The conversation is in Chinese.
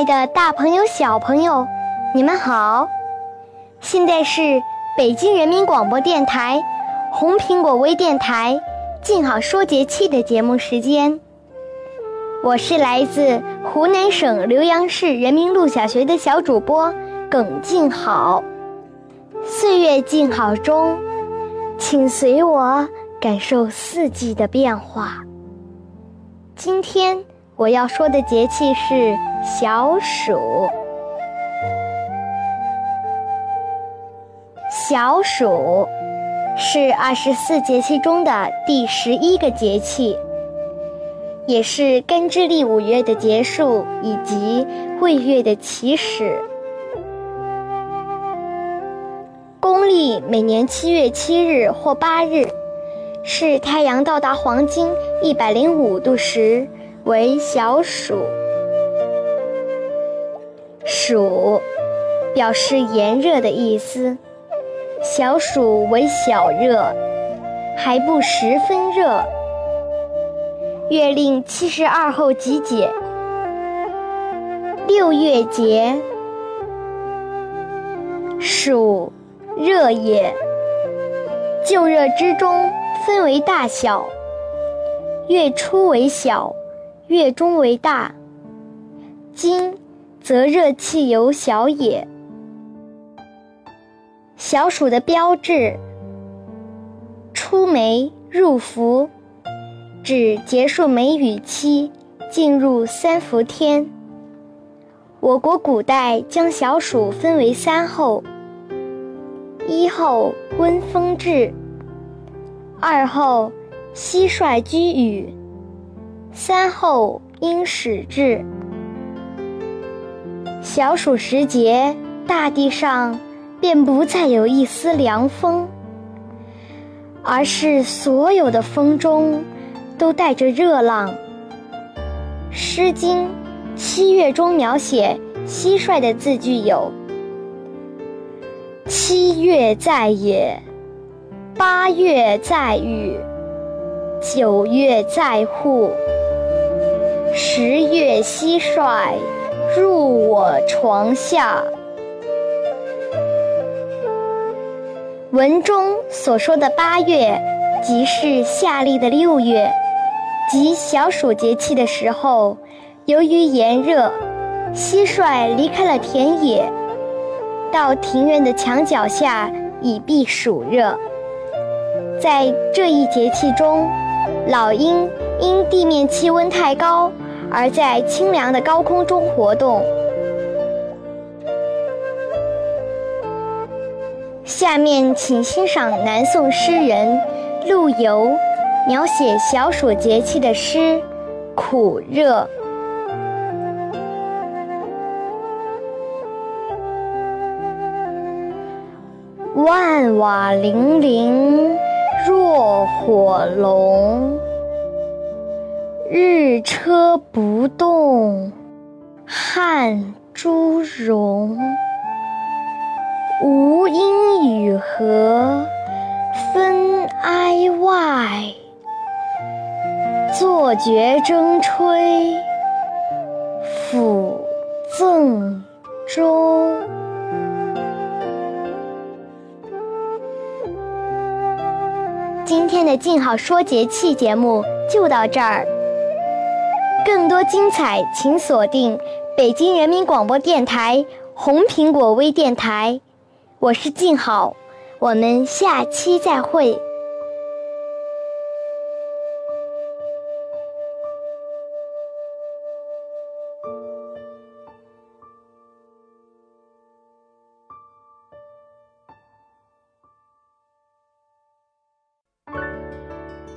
爱的，大朋友、小朋友，你们好！现在是北京人民广播电台红苹果微电台“静好说节气”的节目时间。我是来自湖南省浏阳市人民路小学的小主播耿静好。岁月静好中，请随我感受四季的变化。今天我要说的节气是小暑。小暑是二十四节气中的第十一个节气，也是干支历五月的结束以及未月的起始。公历每年七月七日或八日，是太阳到达黄金一百零五度时为小暑。暑表示炎热的意思。小暑为小热，还不十分热。月令七十二候集解。六月节，暑，热也。就热之中分为大小，月初为小，月中为大。今则热气尤小也。小暑的标志，出梅入伏，指结束梅雨期，进入三伏天。我国古代将小暑分为三候：一候温风至，二候蟋蟀居雨，三候应始至。小暑时节，大地上。便不再有一丝凉风，而是所有的风中都带着热浪。《诗经·七月》中描写蟋蟀的字句有：“七月在野，八月在雨，九月在户，十月蟋蟀入我床下。”文中所说的八月，即是夏历的六月，即小暑节气的时候。由于炎热，蟋蟀离开了田野，到庭院的墙角下以避暑热。在这一节气中，老鹰因地面气温太高，而在清凉的高空中活动。下面请欣赏南宋诗人陆游描写小暑节气的诗《苦热》。万瓦泠泠若火龙，日车不动汉珠荣。无阴与和分哀外，坐觉争吹抚赠中。今天的静好说节气节目就到这儿，更多精彩请锁定北京人民广播电台红苹果微电台。我是静好，我们下期再会。